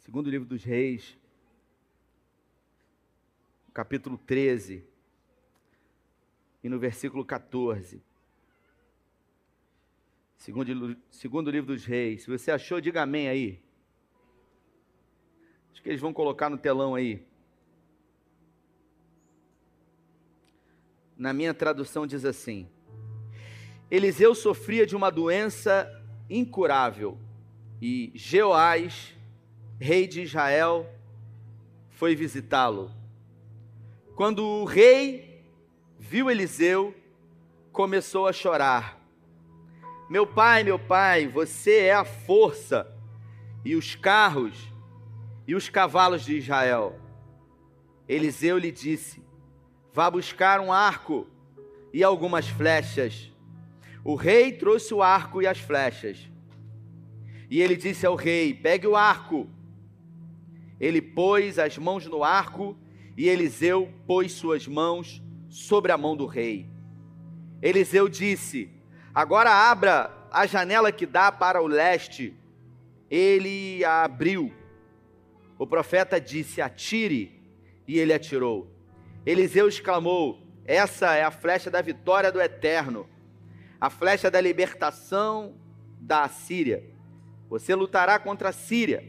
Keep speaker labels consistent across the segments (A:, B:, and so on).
A: Segundo livro dos Reis, capítulo 13, e no versículo 14. Segundo, segundo livro dos Reis. Se você achou, diga amém aí. Acho que eles vão colocar no telão aí. Na minha tradução diz assim: Eliseu sofria de uma doença incurável e Jeoás, rei de Israel, foi visitá-lo. Quando o rei viu Eliseu, começou a chorar. Meu pai, meu pai, você é a força e os carros e os cavalos de Israel. Eliseu lhe disse: Vá buscar um arco e algumas flechas. O rei trouxe o arco e as flechas. E ele disse ao rei: Pegue o arco. Ele pôs as mãos no arco e Eliseu pôs suas mãos sobre a mão do rei. Eliseu disse: Agora abra a janela que dá para o leste. Ele a abriu. O profeta disse: Atire. E ele atirou. Eliseu exclamou: Essa é a flecha da vitória do eterno, a flecha da libertação da Síria. Você lutará contra a Síria,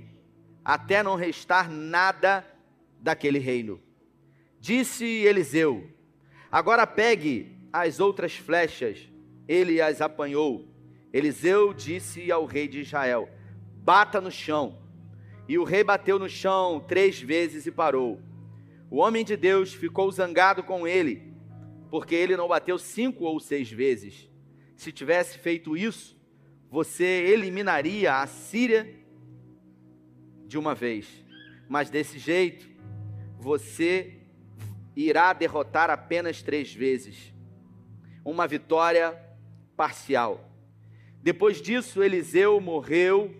A: até não restar nada daquele reino. Disse Eliseu: Agora pegue as outras flechas. Ele as apanhou. Eliseu disse ao rei de Israel: Bata no chão. E o rei bateu no chão três vezes e parou. O homem de Deus ficou zangado com ele, porque ele não bateu cinco ou seis vezes. Se tivesse feito isso, você eliminaria a Síria de uma vez. Mas desse jeito, você irá derrotar apenas três vezes. Uma vitória parcial. Depois disso, Eliseu morreu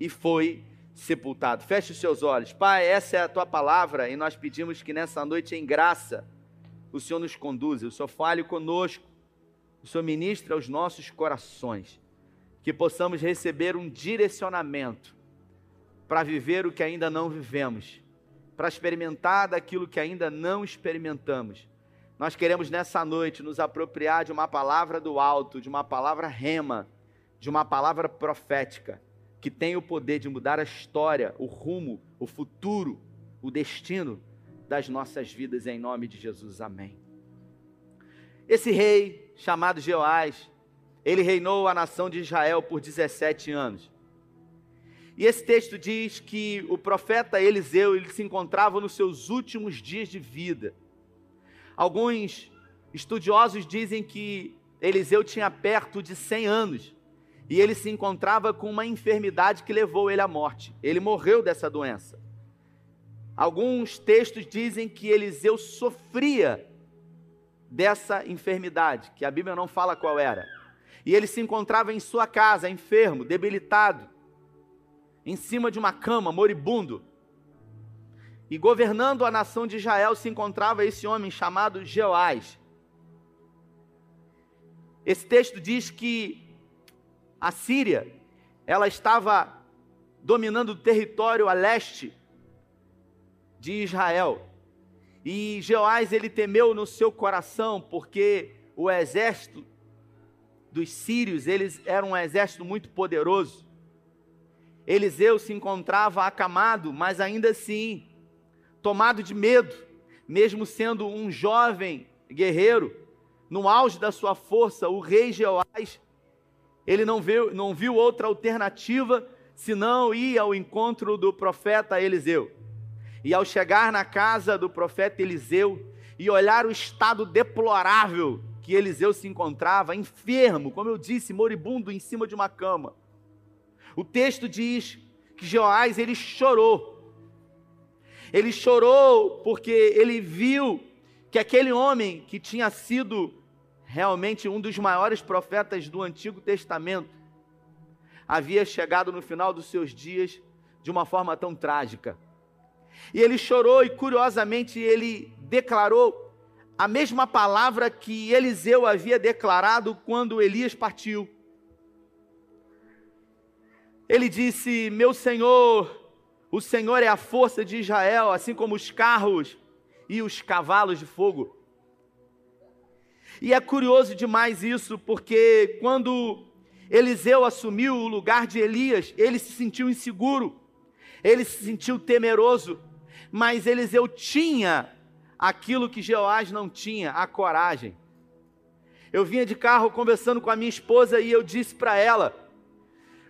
A: e foi sepultado. Feche os seus olhos. Pai, essa é a tua palavra e nós pedimos que nessa noite, em graça, o Senhor nos conduza, o Senhor fale conosco, o Senhor ministre aos nossos corações, que possamos receber um direcionamento para viver o que ainda não vivemos, para experimentar daquilo que ainda não experimentamos. Nós queremos nessa noite nos apropriar de uma palavra do alto, de uma palavra rema, de uma palavra profética que tem o poder de mudar a história, o rumo, o futuro, o destino das nossas vidas em nome de Jesus. Amém. Esse rei chamado Jeoás, ele reinou a nação de Israel por 17 anos. E esse texto diz que o profeta Eliseu ele se encontrava nos seus últimos dias de vida. Alguns estudiosos dizem que Eliseu tinha perto de 100 anos e ele se encontrava com uma enfermidade que levou ele à morte. Ele morreu dessa doença. Alguns textos dizem que Eliseu sofria dessa enfermidade, que a Bíblia não fala qual era. E ele se encontrava em sua casa, enfermo, debilitado, em cima de uma cama, moribundo. E governando a nação de Israel se encontrava esse homem chamado Jeoás. Esse texto diz que a Síria, ela estava dominando o território a leste de Israel. E Jeoás ele temeu no seu coração, porque o exército dos sírios, eles eram um exército muito poderoso. Eliseu se encontrava acamado, mas ainda assim tomado de medo, mesmo sendo um jovem guerreiro, no auge da sua força, o rei Jeoás ele não viu, não viu outra alternativa senão ir ao encontro do profeta Eliseu. E ao chegar na casa do profeta Eliseu e olhar o estado deplorável que Eliseu se encontrava, enfermo, como eu disse, moribundo em cima de uma cama. O texto diz que Joás ele chorou. Ele chorou porque ele viu que aquele homem que tinha sido realmente um dos maiores profetas do Antigo Testamento, havia chegado no final dos seus dias de uma forma tão trágica. E ele chorou e, curiosamente, ele declarou a mesma palavra que Eliseu havia declarado quando Elias partiu. Ele disse: Meu senhor, O Senhor é a força de Israel, assim como os carros e os cavalos de fogo. E é curioso demais isso, porque quando Eliseu assumiu o lugar de Elias, ele se sentiu inseguro, ele se sentiu temeroso, mas Eliseu tinha aquilo que Jeoás não tinha, a coragem. Eu vinha de carro conversando com a minha esposa e eu disse para ela: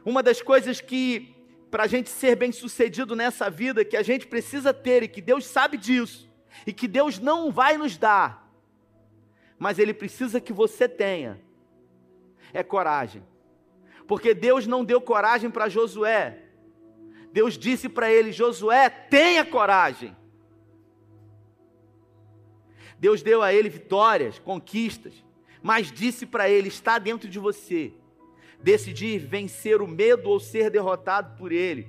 A: uma das coisas que, para a gente ser bem sucedido nessa vida, que a gente precisa ter e que Deus sabe disso, e que Deus não vai nos dar, mas Ele precisa que você tenha, é coragem. Porque Deus não deu coragem para Josué, Deus disse para ele: Josué, tenha coragem. Deus deu a ele vitórias, conquistas, mas disse para ele: está dentro de você decidir vencer o medo ou ser derrotado por ele.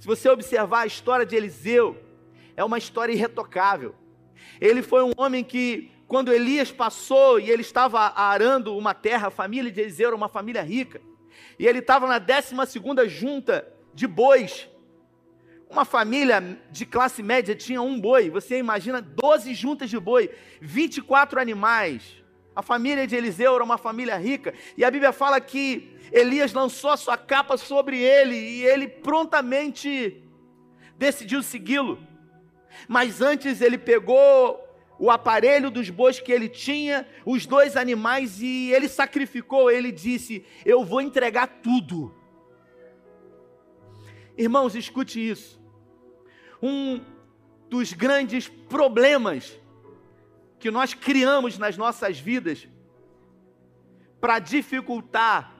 A: Se você observar a história de Eliseu, é uma história irretocável. Ele foi um homem que, quando Elias passou e ele estava arando uma terra, a família de Eliseu era uma família rica, e ele estava na 12 junta de bois. Uma família de classe média tinha um boi, você imagina 12 juntas de boi, 24 animais. A família de Eliseu era uma família rica, e a Bíblia fala que Elias lançou a sua capa sobre ele e ele prontamente decidiu segui-lo. Mas antes ele pegou o aparelho dos bois que ele tinha, os dois animais, e ele sacrificou. Ele disse: Eu vou entregar tudo. Irmãos, escute isso. Um dos grandes problemas que nós criamos nas nossas vidas para dificultar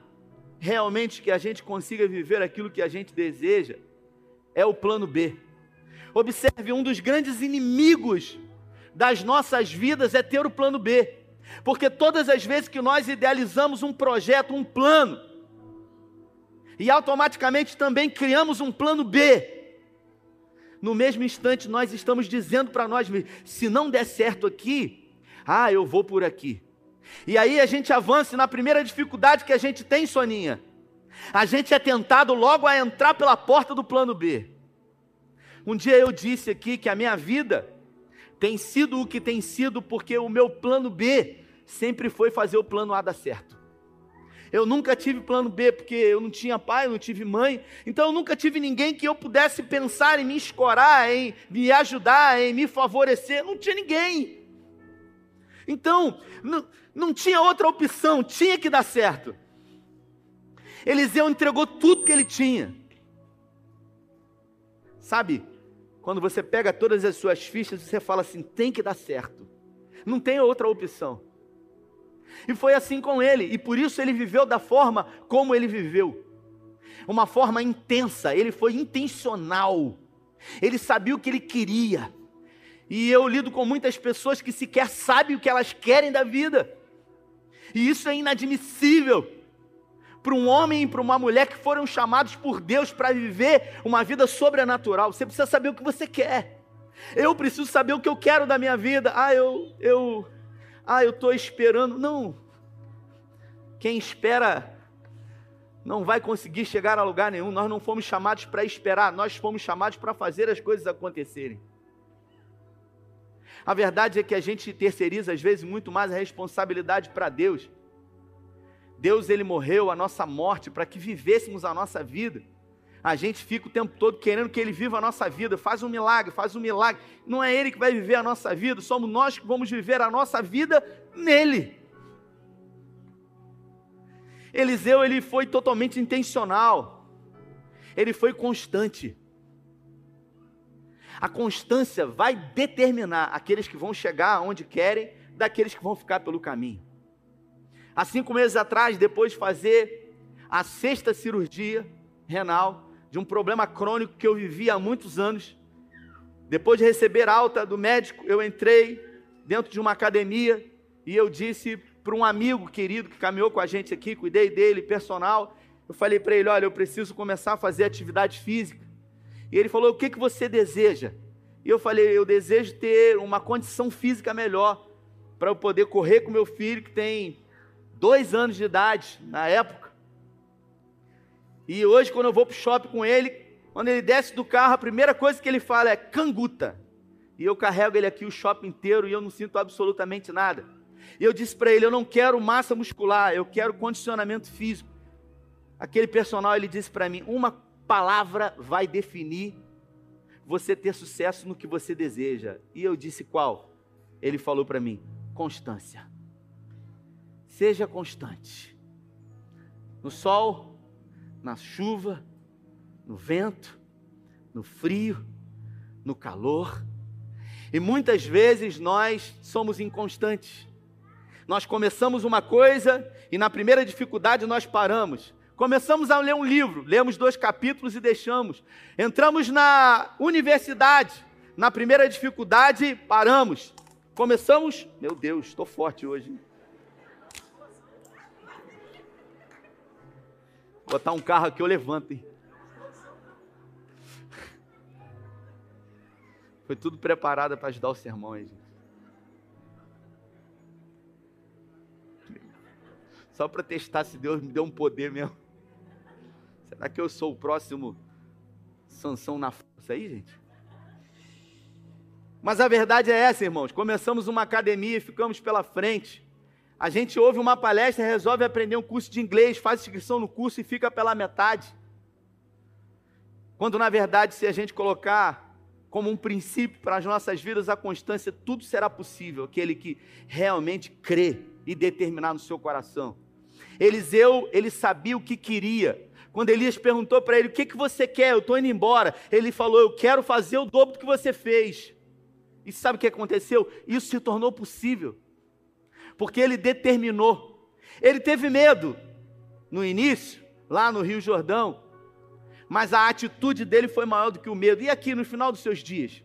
A: realmente que a gente consiga viver aquilo que a gente deseja é o plano B. Observe, um dos grandes inimigos das nossas vidas é ter o plano B. Porque todas as vezes que nós idealizamos um projeto, um plano, e automaticamente também criamos um plano B, no mesmo instante nós estamos dizendo para nós mesmos: se não der certo aqui, ah, eu vou por aqui. E aí a gente avança na primeira dificuldade que a gente tem, Soninha. A gente é tentado logo a entrar pela porta do plano B. Um dia eu disse aqui que a minha vida tem sido o que tem sido porque o meu plano B sempre foi fazer o plano A dar certo. Eu nunca tive plano B, porque eu não tinha pai, eu não tive mãe. Então eu nunca tive ninguém que eu pudesse pensar em me escorar, em me ajudar, em me favorecer. Não tinha ninguém. Então, não, não tinha outra opção, tinha que dar certo. Eliseu entregou tudo que ele tinha. Sabe, quando você pega todas as suas fichas, você fala assim: tem que dar certo. Não tem outra opção. E foi assim com ele, e por isso ele viveu da forma como ele viveu. Uma forma intensa, ele foi intencional. Ele sabia o que ele queria. E eu lido com muitas pessoas que sequer sabem o que elas querem da vida. E isso é inadmissível para um homem e para uma mulher que foram chamados por Deus para viver uma vida sobrenatural. Você precisa saber o que você quer. Eu preciso saber o que eu quero da minha vida. Ah, eu eu ah, eu estou esperando. Não. Quem espera não vai conseguir chegar a lugar nenhum. Nós não fomos chamados para esperar, nós fomos chamados para fazer as coisas acontecerem. A verdade é que a gente terceiriza às vezes muito mais a responsabilidade para Deus. Deus ele morreu a nossa morte para que vivêssemos a nossa vida. A gente fica o tempo todo querendo que Ele viva a nossa vida, faz um milagre, faz um milagre. Não é Ele que vai viver a nossa vida, somos nós que vamos viver a nossa vida nele. Eliseu ele foi totalmente intencional, ele foi constante. A constância vai determinar aqueles que vão chegar onde querem, daqueles que vão ficar pelo caminho. Há cinco meses atrás, depois de fazer a sexta cirurgia renal, de um problema crônico que eu vivia há muitos anos. Depois de receber alta do médico, eu entrei dentro de uma academia e eu disse para um amigo querido que caminhou com a gente aqui, cuidei dele, personal. Eu falei para ele: Olha, eu preciso começar a fazer atividade física. E ele falou: O que, que você deseja? E eu falei: Eu desejo ter uma condição física melhor para eu poder correr com meu filho que tem dois anos de idade na época. E hoje, quando eu vou para o shopping com ele, Quando ele desce do carro, a primeira coisa que ele fala é canguta. E eu carrego ele aqui o shopping inteiro e eu não sinto absolutamente nada. E eu disse para ele: eu não quero massa muscular, eu quero condicionamento físico. Aquele personal ele disse para mim: uma palavra vai definir você ter sucesso no que você deseja. E eu disse: qual? Ele falou para mim: constância. Seja constante. No sol, na chuva, no vento, no frio, no calor. E muitas vezes nós somos inconstantes. Nós começamos uma coisa e na primeira dificuldade nós paramos. Começamos a ler um livro, lemos dois capítulos e deixamos. Entramos na universidade, na primeira dificuldade, paramos. Começamos, meu Deus, estou forte hoje. Hein? Botar um carro aqui, eu levanto. Hein? Foi tudo preparado para ajudar o sermão, hein, gente. Só para testar se Deus me deu um poder mesmo. Será que eu sou o próximo Sansão na força aí, gente? Mas a verdade é essa, irmãos. Começamos uma academia e ficamos pela frente. A gente ouve uma palestra, resolve aprender um curso de inglês, faz inscrição no curso e fica pela metade. Quando na verdade, se a gente colocar como um princípio para as nossas vidas a constância, tudo será possível, aquele que realmente crê e determinar no seu coração. Eliseu, ele sabia o que queria. Quando Elias perguntou para ele: O que, que você quer? Eu estou indo embora. Ele falou: Eu quero fazer o dobro do que você fez. E sabe o que aconteceu? Isso se tornou possível porque ele determinou. Ele teve medo no início, lá no Rio Jordão, mas a atitude dele foi maior do que o medo. E aqui no final dos seus dias?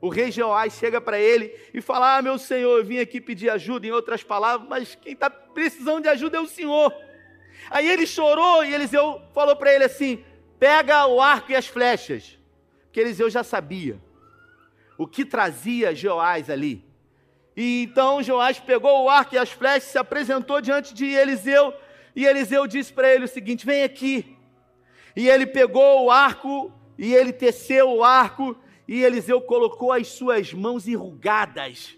A: O rei Jeoás chega para ele e fala: Ah, meu senhor, eu vim aqui pedir ajuda, em outras palavras, mas quem está precisando de ajuda é o senhor. Aí ele chorou e Eliseu falou para ele assim: Pega o arco e as flechas, porque Eliseu já sabia o que trazia Jeoás ali. E então Joás pegou o arco e as flechas, se apresentou diante de Eliseu, e Eliseu disse para ele o seguinte: Vem aqui. E ele pegou o arco, e ele teceu o arco, e Eliseu colocou as suas mãos enrugadas,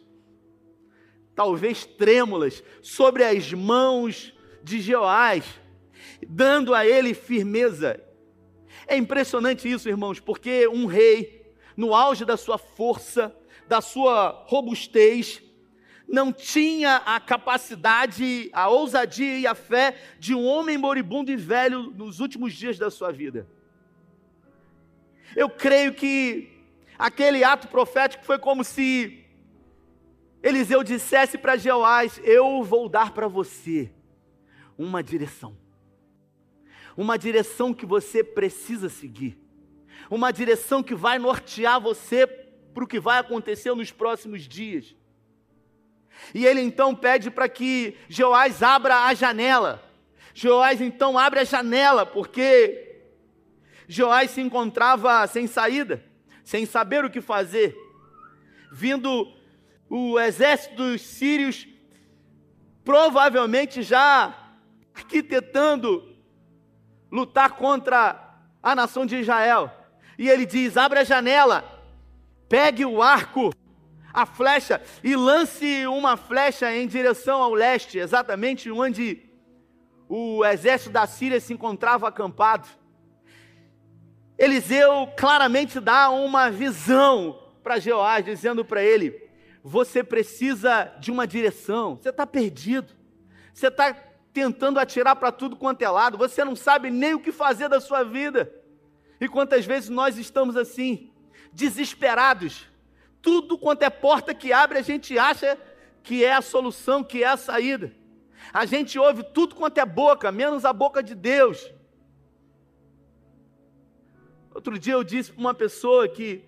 A: talvez trêmulas, sobre as mãos de Joás, dando a ele firmeza. É impressionante isso, irmãos, porque um rei, no auge da sua força, da sua robustez, não tinha a capacidade, a ousadia e a fé de um homem moribundo e velho nos últimos dias da sua vida. Eu creio que aquele ato profético foi como se Eliseu dissesse para Jeoás: Eu vou dar para você uma direção, uma direção que você precisa seguir, uma direção que vai nortear você para o que vai acontecer nos próximos dias. E ele então pede para que Joás abra a janela. Joás então abre a janela, porque Joás se encontrava sem saída, sem saber o que fazer. Vindo o exército dos sírios, provavelmente já arquitetando lutar contra a nação de Israel. E ele diz: abre a janela, pegue o arco a flecha e lance uma flecha em direção ao leste, exatamente onde o exército da Síria se encontrava acampado. Eliseu claramente dá uma visão para Jeoás, dizendo para ele: Você precisa de uma direção, você está perdido, você está tentando atirar para tudo quanto é lado, você não sabe nem o que fazer da sua vida. E quantas vezes nós estamos assim, desesperados, tudo quanto é porta que abre, a gente acha que é a solução, que é a saída. A gente ouve tudo quanto é boca, menos a boca de Deus. Outro dia eu disse para uma pessoa que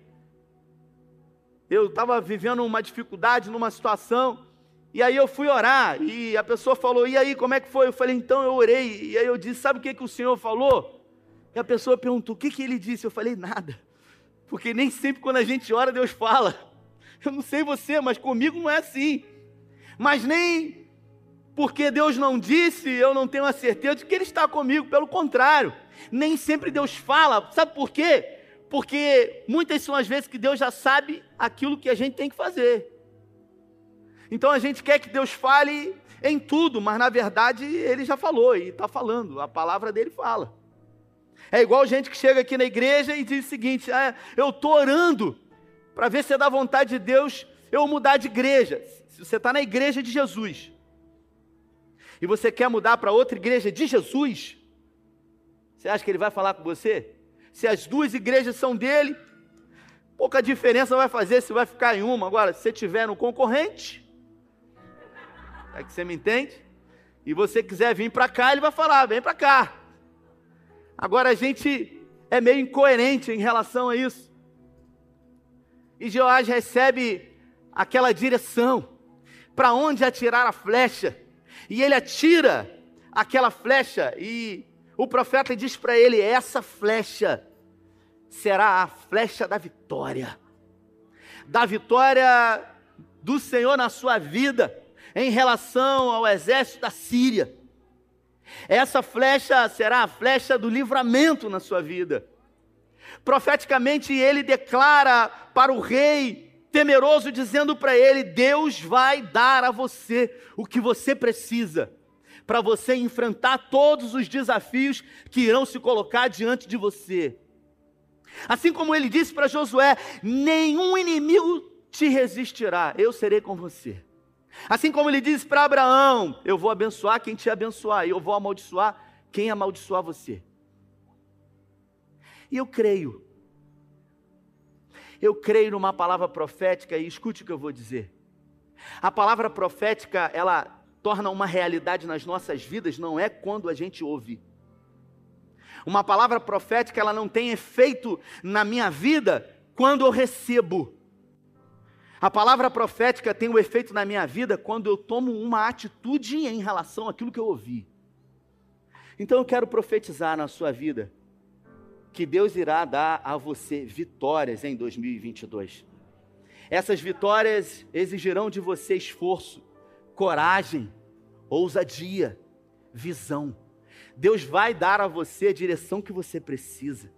A: eu estava vivendo uma dificuldade numa situação, e aí eu fui orar, e a pessoa falou: E aí, como é que foi? Eu falei: Então eu orei, e aí eu disse: Sabe o que, que o Senhor falou? E a pessoa perguntou: O que, que ele disse? Eu falei: Nada, porque nem sempre quando a gente ora, Deus fala. Eu não sei você, mas comigo não é assim. Mas nem porque Deus não disse, eu não tenho a certeza de que Ele está comigo, pelo contrário, nem sempre Deus fala, sabe por quê? Porque muitas são as vezes que Deus já sabe aquilo que a gente tem que fazer. Então a gente quer que Deus fale em tudo, mas na verdade Ele já falou e está falando, a palavra dele fala. É igual gente que chega aqui na igreja e diz o seguinte: ah, eu estou orando para ver se é da vontade de Deus eu mudar de igreja. Se você está na igreja de Jesus e você quer mudar para outra igreja de Jesus, você acha que ele vai falar com você? Se as duas igrejas são dele, pouca diferença vai fazer se vai ficar em uma. Agora, se você tiver no concorrente, é que você me entende? E você quiser vir para cá, ele vai falar: vem para cá. Agora a gente é meio incoerente em relação a isso. E Joás recebe aquela direção para onde atirar a flecha. E ele atira aquela flecha e o profeta diz para ele: essa flecha será a flecha da vitória. Da vitória do Senhor na sua vida em relação ao exército da Síria. Essa flecha será a flecha do livramento na sua vida. Profeticamente, ele declara para o rei temeroso, dizendo para ele: Deus vai dar a você o que você precisa para você enfrentar todos os desafios que irão se colocar diante de você. Assim como ele disse para Josué: nenhum inimigo te resistirá, eu serei com você. Assim como ele disse para Abraão: eu vou abençoar quem te abençoar, e eu vou amaldiçoar quem amaldiçoar você. E eu creio, eu creio numa palavra profética, e escute o que eu vou dizer. A palavra profética, ela torna uma realidade nas nossas vidas, não é quando a gente ouve. Uma palavra profética, ela não tem efeito na minha vida quando eu recebo. A palavra profética tem o um efeito na minha vida quando eu tomo uma atitude em relação àquilo que eu ouvi. Então eu quero profetizar na sua vida que Deus irá dar a você vitórias em 2022. Essas vitórias exigirão de você esforço, coragem, ousadia, visão. Deus vai dar a você a direção que você precisa,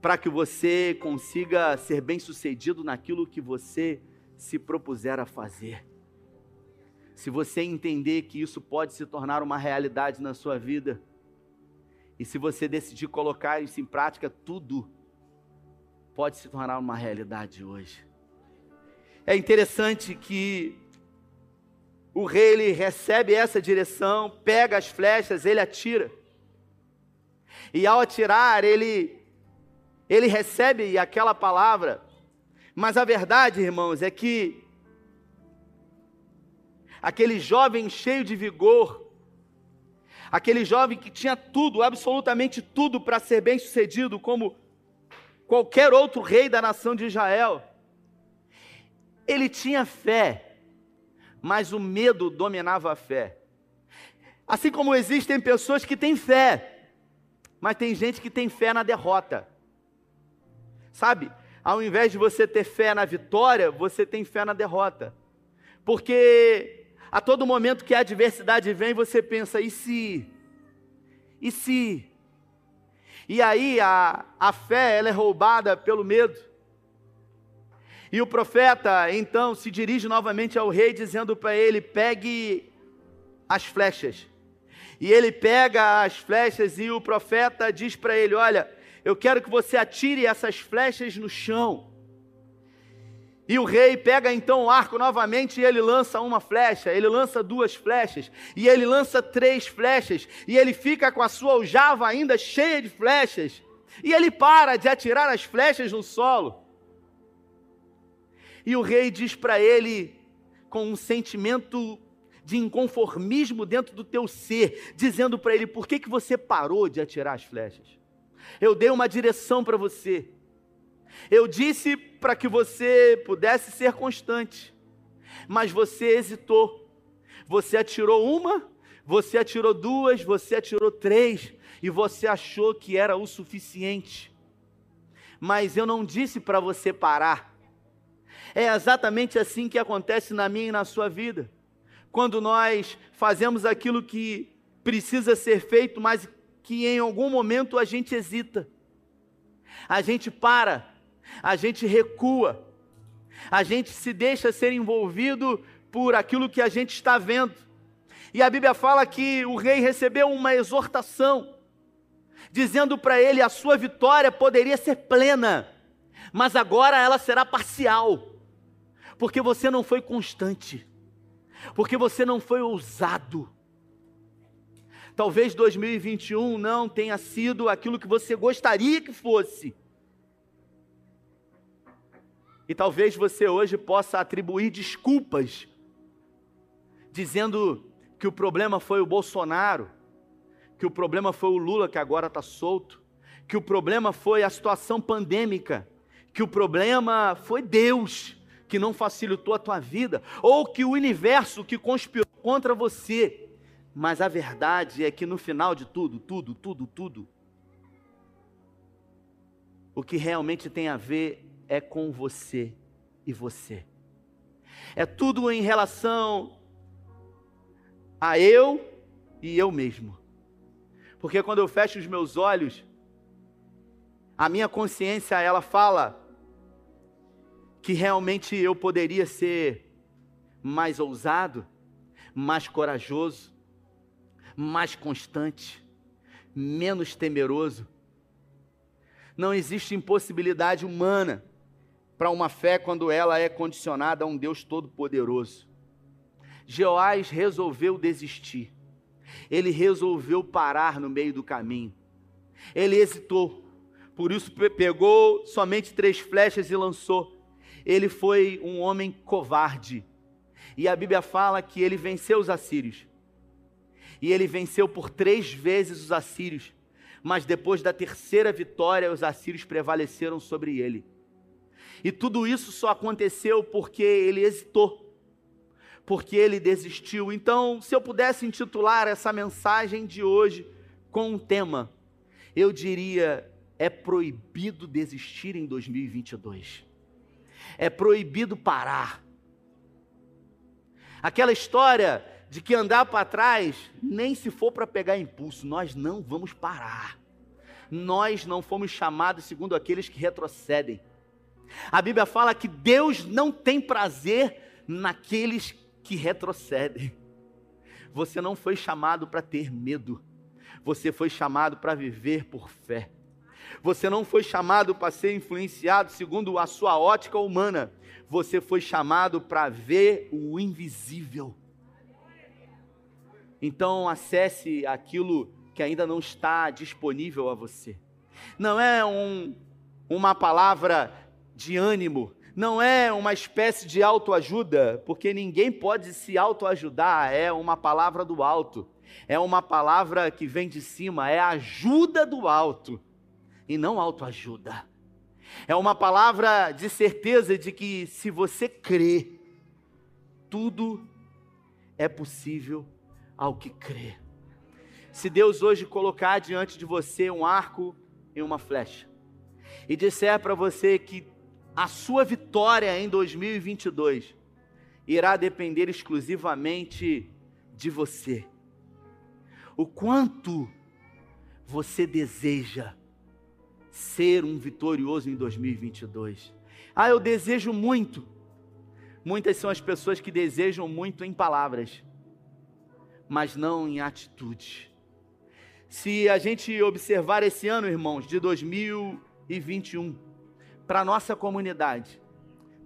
A: para que você consiga ser bem-sucedido naquilo que você se propuser a fazer. Se você entender que isso pode se tornar uma realidade na sua vida, e se você decidir colocar isso em prática, tudo pode se tornar uma realidade hoje. É interessante que o rei ele recebe essa direção, pega as flechas, ele atira. E ao atirar, ele ele recebe aquela palavra. Mas a verdade, irmãos, é que aquele jovem cheio de vigor, aquele jovem que tinha tudo, absolutamente tudo para ser bem-sucedido, como qualquer outro rei da nação de Israel, ele tinha fé, mas o medo dominava a fé. Assim como existem pessoas que têm fé, mas tem gente que tem fé na derrota. Sabe? Ao invés de você ter fé na vitória, você tem fé na derrota. Porque a todo momento que a adversidade vem, você pensa: e se? E se? E aí a, a fé ela é roubada pelo medo. E o profeta então se dirige novamente ao rei, dizendo para ele: pegue as flechas. E ele pega as flechas e o profeta diz para ele: Olha, eu quero que você atire essas flechas no chão. E o rei pega então o arco novamente e ele lança uma flecha, ele lança duas flechas, e ele lança três flechas, e ele fica com a sua aljava ainda cheia de flechas, e ele para de atirar as flechas no solo. E o rei diz para ele, com um sentimento de inconformismo dentro do teu ser, dizendo para ele: por que, que você parou de atirar as flechas? Eu dei uma direção para você. Eu disse para que você pudesse ser constante, mas você hesitou. Você atirou uma, você atirou duas, você atirou três, e você achou que era o suficiente. Mas eu não disse para você parar. É exatamente assim que acontece na minha e na sua vida. quando nós fazemos aquilo que precisa ser feito, mas que em algum momento a gente hesita, a gente para, a gente recua, a gente se deixa ser envolvido por aquilo que a gente está vendo. E a Bíblia fala que o rei recebeu uma exortação, dizendo para ele: a sua vitória poderia ser plena, mas agora ela será parcial, porque você não foi constante, porque você não foi ousado. Talvez 2021 não tenha sido aquilo que você gostaria que fosse. E talvez você hoje possa atribuir desculpas, dizendo que o problema foi o Bolsonaro, que o problema foi o Lula que agora está solto, que o problema foi a situação pandêmica, que o problema foi Deus que não facilitou a tua vida, ou que o universo que conspirou contra você. Mas a verdade é que no final de tudo, tudo, tudo, tudo, o que realmente tem a ver é com você e você. É tudo em relação a eu e eu mesmo. Porque quando eu fecho os meus olhos, a minha consciência ela fala que realmente eu poderia ser mais ousado, mais corajoso, mais constante, menos temeroso. Não existe impossibilidade humana para uma fé quando ela é condicionada a um Deus todo-poderoso. Jeoás resolveu desistir. Ele resolveu parar no meio do caminho. Ele hesitou. Por isso pegou somente três flechas e lançou. Ele foi um homem covarde. E a Bíblia fala que ele venceu os assírios. E ele venceu por três vezes os assírios. Mas depois da terceira vitória, os assírios prevaleceram sobre ele. E tudo isso só aconteceu porque ele hesitou porque ele desistiu. Então, se eu pudesse intitular essa mensagem de hoje com um tema, eu diria: é proibido desistir em 2022. É proibido parar. Aquela história de que andar para trás, nem se for para pegar impulso, nós não vamos parar. Nós não fomos chamados segundo aqueles que retrocedem. A Bíblia fala que Deus não tem prazer naqueles que retrocedem. Você não foi chamado para ter medo. Você foi chamado para viver por fé. Você não foi chamado para ser influenciado segundo a sua ótica humana. Você foi chamado para ver o invisível. Então acesse aquilo que ainda não está disponível a você. Não é um, uma palavra de ânimo, não é uma espécie de autoajuda, porque ninguém pode se autoajudar, é uma palavra do alto, é uma palavra que vem de cima, é ajuda do alto e não autoajuda. É uma palavra de certeza de que se você crê, tudo é possível ao que crê. Se Deus hoje colocar diante de você um arco e uma flecha, e disser para você que a sua vitória em 2022 irá depender exclusivamente de você. O quanto você deseja ser um vitorioso em 2022. Ah, eu desejo muito. Muitas são as pessoas que desejam muito em palavras, mas não em atitude. Se a gente observar esse ano, irmãos, de 2021, para a nossa comunidade.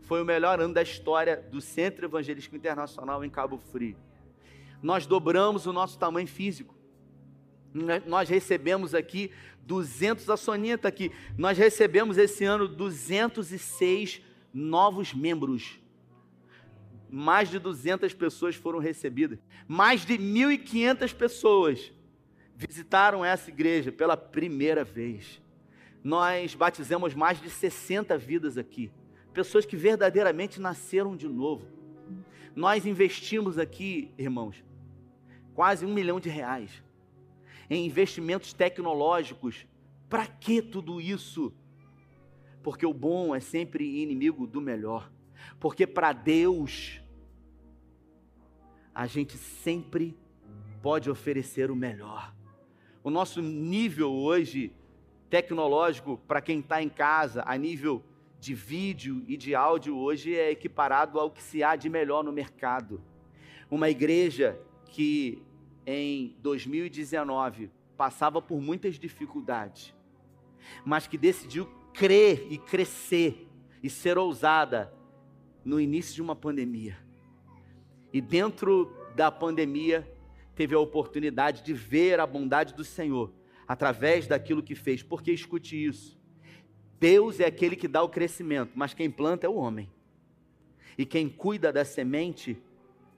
A: Foi o melhor ano da história do Centro Evangelístico Internacional em Cabo Frio. Nós dobramos o nosso tamanho físico. Nós recebemos aqui 200, a Soninha está aqui. Nós recebemos esse ano 206 novos membros. Mais de 200 pessoas foram recebidas. Mais de 1.500 pessoas visitaram essa igreja pela primeira vez nós batizamos mais de 60 vidas aqui, pessoas que verdadeiramente nasceram de novo. Nós investimos aqui, irmãos, quase um milhão de reais em investimentos tecnológicos. Para que tudo isso? Porque o bom é sempre inimigo do melhor. Porque para Deus, a gente sempre pode oferecer o melhor. O nosso nível hoje tecnológico, para quem está em casa, a nível de vídeo e de áudio, hoje é equiparado ao que se há de melhor no mercado. Uma igreja que em 2019 passava por muitas dificuldades, mas que decidiu crer e crescer e ser ousada no início de uma pandemia. E dentro da pandemia, teve a oportunidade de ver a bondade do Senhor através daquilo que fez. Porque escute isso: Deus é aquele que dá o crescimento, mas quem planta é o homem. E quem cuida da semente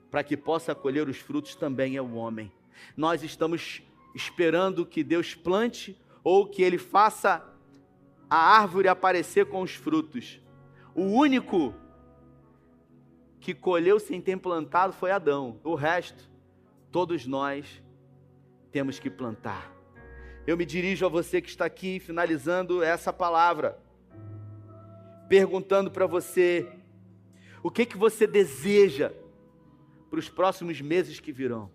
A: para que possa colher os frutos também é o homem. Nós estamos esperando que Deus plante ou que ele faça a árvore aparecer com os frutos. O único que colheu sem ter plantado foi Adão. O resto, todos nós temos que plantar. Eu me dirijo a você que está aqui finalizando essa palavra, perguntando para você: o que que você deseja para os próximos meses que virão?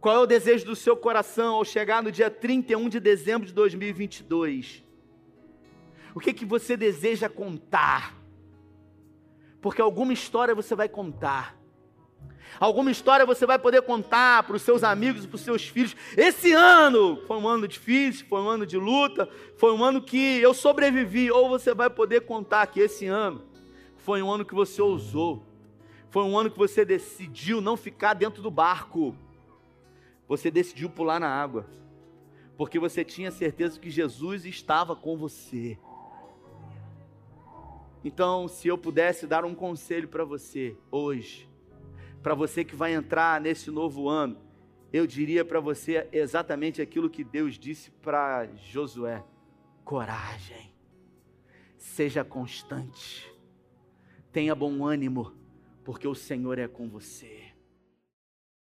A: Qual é o desejo do seu coração ao chegar no dia 31 de dezembro de 2022? O que que você deseja contar? Porque alguma história você vai contar. Alguma história você vai poder contar para os seus amigos, para os seus filhos. Esse ano foi um ano difícil, foi um ano de luta, foi um ano que eu sobrevivi. Ou você vai poder contar que esse ano foi um ano que você ousou, foi um ano que você decidiu não ficar dentro do barco, você decidiu pular na água, porque você tinha certeza que Jesus estava com você. Então, se eu pudesse dar um conselho para você hoje, para você que vai entrar nesse novo ano, eu diria para você exatamente aquilo que Deus disse para Josué: coragem, seja constante, tenha bom ânimo, porque o Senhor é com você.